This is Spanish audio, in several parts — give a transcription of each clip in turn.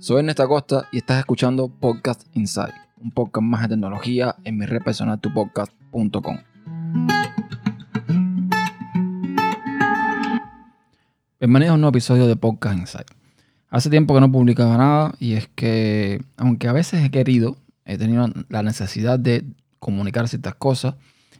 Soy Ernesto Acosta y estás escuchando Podcast Inside, un podcast más de tecnología en mi red personal tupodcast.com. Bienvenidos a un nuevo episodio de Podcast Inside. Hace tiempo que no publicaba nada y es que, aunque a veces he querido, he tenido la necesidad de comunicar ciertas cosas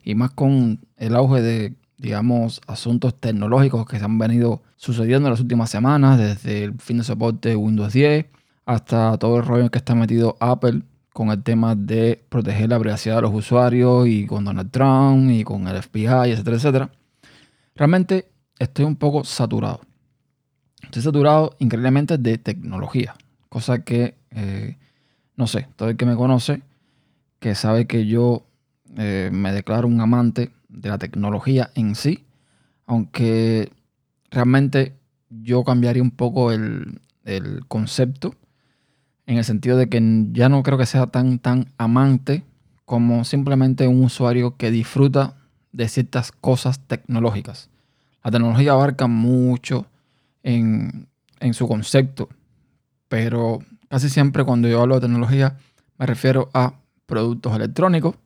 y más con el auge de, digamos, asuntos tecnológicos que se han venido sucediendo en las últimas semanas, desde el fin de soporte de Windows 10 hasta todo el rollo en que está metido Apple con el tema de proteger la privacidad de los usuarios y con Donald Trump y con el FBI, etcétera, etcétera. Realmente estoy un poco saturado. Estoy saturado increíblemente de tecnología, cosa que, eh, no sé, todo el que me conoce, que sabe que yo eh, me declaro un amante de la tecnología en sí, aunque realmente yo cambiaría un poco el, el concepto en el sentido de que ya no creo que sea tan, tan amante como simplemente un usuario que disfruta de ciertas cosas tecnológicas. La tecnología abarca mucho en, en su concepto, pero casi siempre cuando yo hablo de tecnología me refiero a productos electrónicos,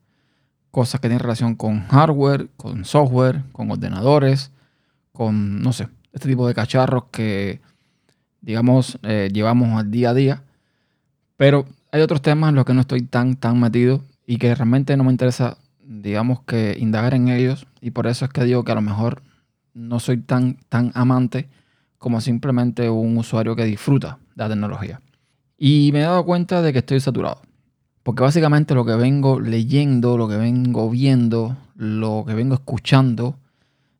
cosas que tienen relación con hardware, con software, con ordenadores, con, no sé, este tipo de cacharros que, digamos, eh, llevamos al día a día pero hay otros temas en los que no estoy tan, tan metido y que realmente no me interesa, digamos, que indagar en ellos. Y por eso es que digo que a lo mejor no soy tan, tan amante como simplemente un usuario que disfruta de la tecnología. Y me he dado cuenta de que estoy saturado. Porque básicamente lo que vengo leyendo, lo que vengo viendo, lo que vengo escuchando,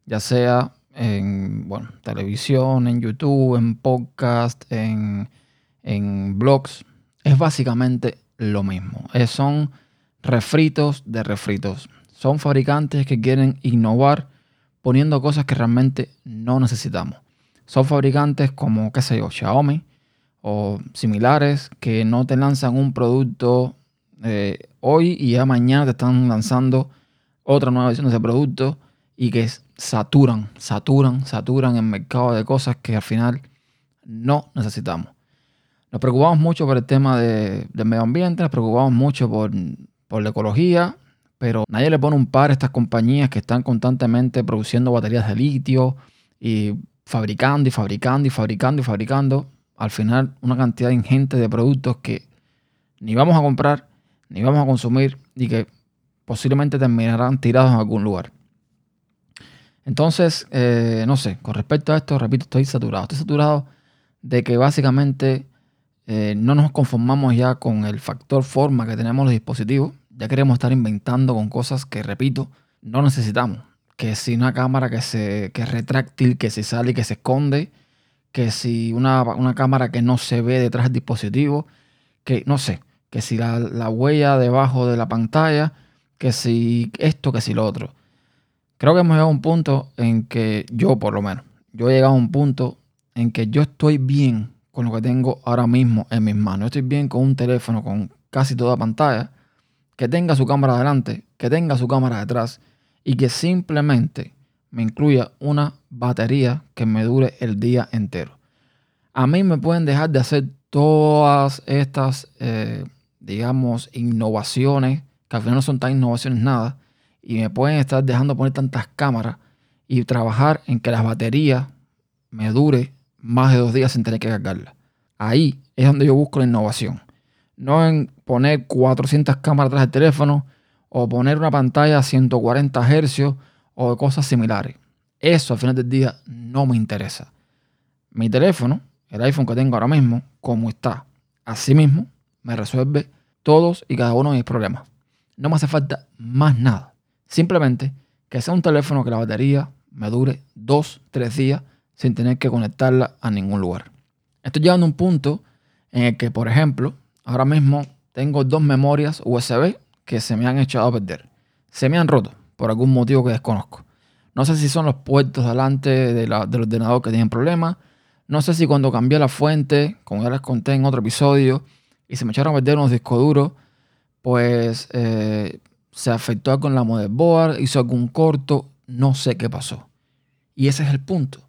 ya sea en bueno, televisión, en YouTube, en podcast, en, en blogs, es básicamente lo mismo. son refritos de refritos. Son fabricantes que quieren innovar poniendo cosas que realmente no necesitamos. Son fabricantes como, qué sé yo, Xiaomi o similares que no te lanzan un producto eh, hoy y ya mañana te están lanzando otra nueva versión de ese producto y que saturan, saturan, saturan el mercado de cosas que al final no necesitamos. Nos preocupamos mucho por el tema de, del medio ambiente, nos preocupamos mucho por, la ecología, pero nadie le pone un par a estas compañías que están constantemente produciendo baterías de litio y fabricando y fabricando y fabricando y fabricando. Al final, una cantidad ingente de productos que ni vamos a comprar, ni vamos a consumir y que posiblemente terminarán tirados en algún lugar. Entonces, eh, no sé, con respecto a esto, repito, estoy saturado. Estoy saturado de que básicamente eh, no nos conformamos ya con el factor forma que tenemos los dispositivos. Ya queremos estar inventando con cosas que, repito, no necesitamos. Que si una cámara que, se, que es retráctil, que se sale y que se esconde. Que si una, una cámara que no se ve detrás del dispositivo. Que no sé. Que si la, la huella debajo de la pantalla. Que si esto, que si lo otro. Creo que hemos llegado a un punto en que yo, por lo menos, yo he llegado a un punto en que yo estoy bien con lo que tengo ahora mismo en mis manos. Estoy bien con un teléfono con casi toda pantalla, que tenga su cámara adelante, que tenga su cámara detrás y que simplemente me incluya una batería que me dure el día entero. A mí me pueden dejar de hacer todas estas, eh, digamos, innovaciones, que al final no son tan innovaciones nada, y me pueden estar dejando poner tantas cámaras y trabajar en que las baterías me dure más de dos días sin tener que cargarla. Ahí es donde yo busco la innovación. No en poner 400 cámaras atrás del teléfono o poner una pantalla a 140 Hz o cosas similares. Eso al final del día no me interesa. Mi teléfono, el iPhone que tengo ahora mismo, como está, así mismo, me resuelve todos y cada uno de mis problemas. No me hace falta más nada. Simplemente que sea un teléfono que la batería me dure dos, tres días sin tener que conectarla a ningún lugar. Estoy llegando a un punto en el que, por ejemplo, ahora mismo tengo dos memorias USB que se me han echado a perder. Se me han roto por algún motivo que desconozco. No sé si son los puertos delante de del ordenador que tienen problemas. No sé si cuando cambié la fuente, como ya les conté en otro episodio, y se me echaron a perder unos discos duros, pues eh, se afectó con la motherboard, hizo algún corto, no sé qué pasó. Y ese es el punto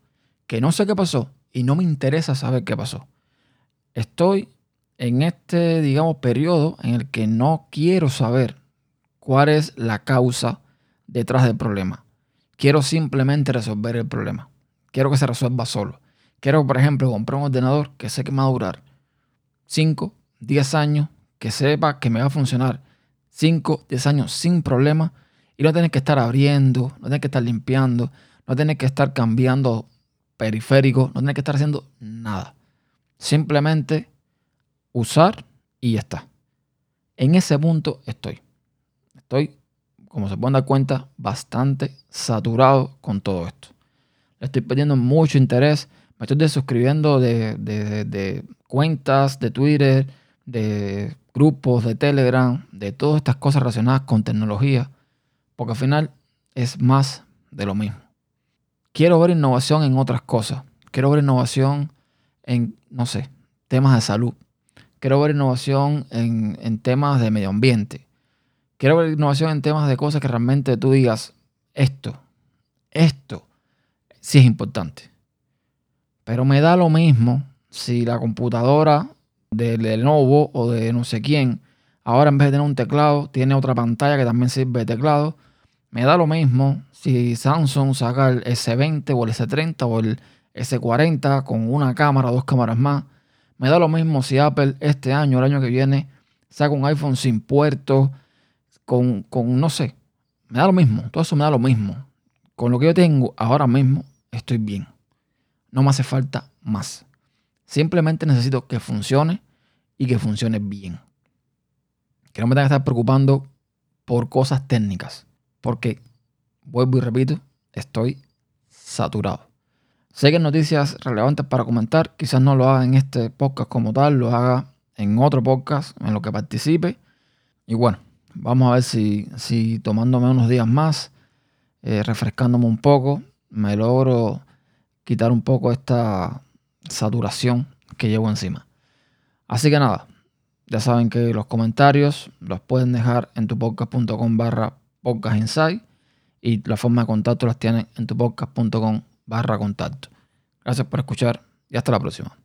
que no sé qué pasó y no me interesa saber qué pasó. Estoy en este, digamos, periodo en el que no quiero saber cuál es la causa detrás del problema. Quiero simplemente resolver el problema. Quiero que se resuelva solo. Quiero, por ejemplo, comprar un ordenador que sé que me va a durar 5, 10 años, que sepa que me va a funcionar 5, 10 años sin problema y no tener que estar abriendo, no tener que estar limpiando, no tener que estar cambiando periférico, no tener que estar haciendo nada. Simplemente usar y ya está. En ese punto estoy. Estoy, como se pueden dar cuenta, bastante saturado con todo esto. Le estoy perdiendo mucho interés. Me estoy desuscribiendo de, de cuentas de Twitter, de grupos de Telegram, de todas estas cosas relacionadas con tecnología. Porque al final es más de lo mismo. Quiero ver innovación en otras cosas. Quiero ver innovación en, no sé, temas de salud. Quiero ver innovación en, temas de medio ambiente. Quiero ver innovación en temas de cosas que realmente tú digas, esto, esto sí es importante. Pero me da lo mismo si la computadora de Lenovo o de no sé quién, ahora en vez de tener un teclado, tiene otra pantalla que también sirve de teclado. Me da lo mismo si Samsung saca el S20 o el S30 o el S40 con una cámara, dos cámaras más. Me da lo mismo si Apple este año, el año que viene, saca un iPhone sin puerto, con, con, no sé. Me da lo mismo, todo eso me da lo mismo. Con lo que yo tengo ahora mismo, estoy bien. No me hace falta más. Simplemente necesito que funcione y que funcione bien. Que no me tenga que estar preocupando por cosas técnicas. Porque, vuelvo y repito, estoy saturado. Sé que noticias relevantes para comentar. Quizás no lo haga en este podcast como tal, lo haga en otro podcast en lo que participe. Y bueno, vamos a ver si, si tomándome unos días más, eh, refrescándome un poco, me logro quitar un poco esta saturación que llevo encima. Así que nada, ya saben que los comentarios los pueden dejar en tu podcast.com barra podcast y la forma de contacto las tienen en tu podcast.com barra contacto. Gracias por escuchar y hasta la próxima.